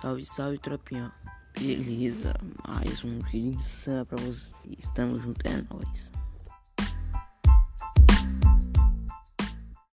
Salve, salve, tropinha. Beleza, mais um vídeo insano pra vocês. Estamos juntos, é nóis.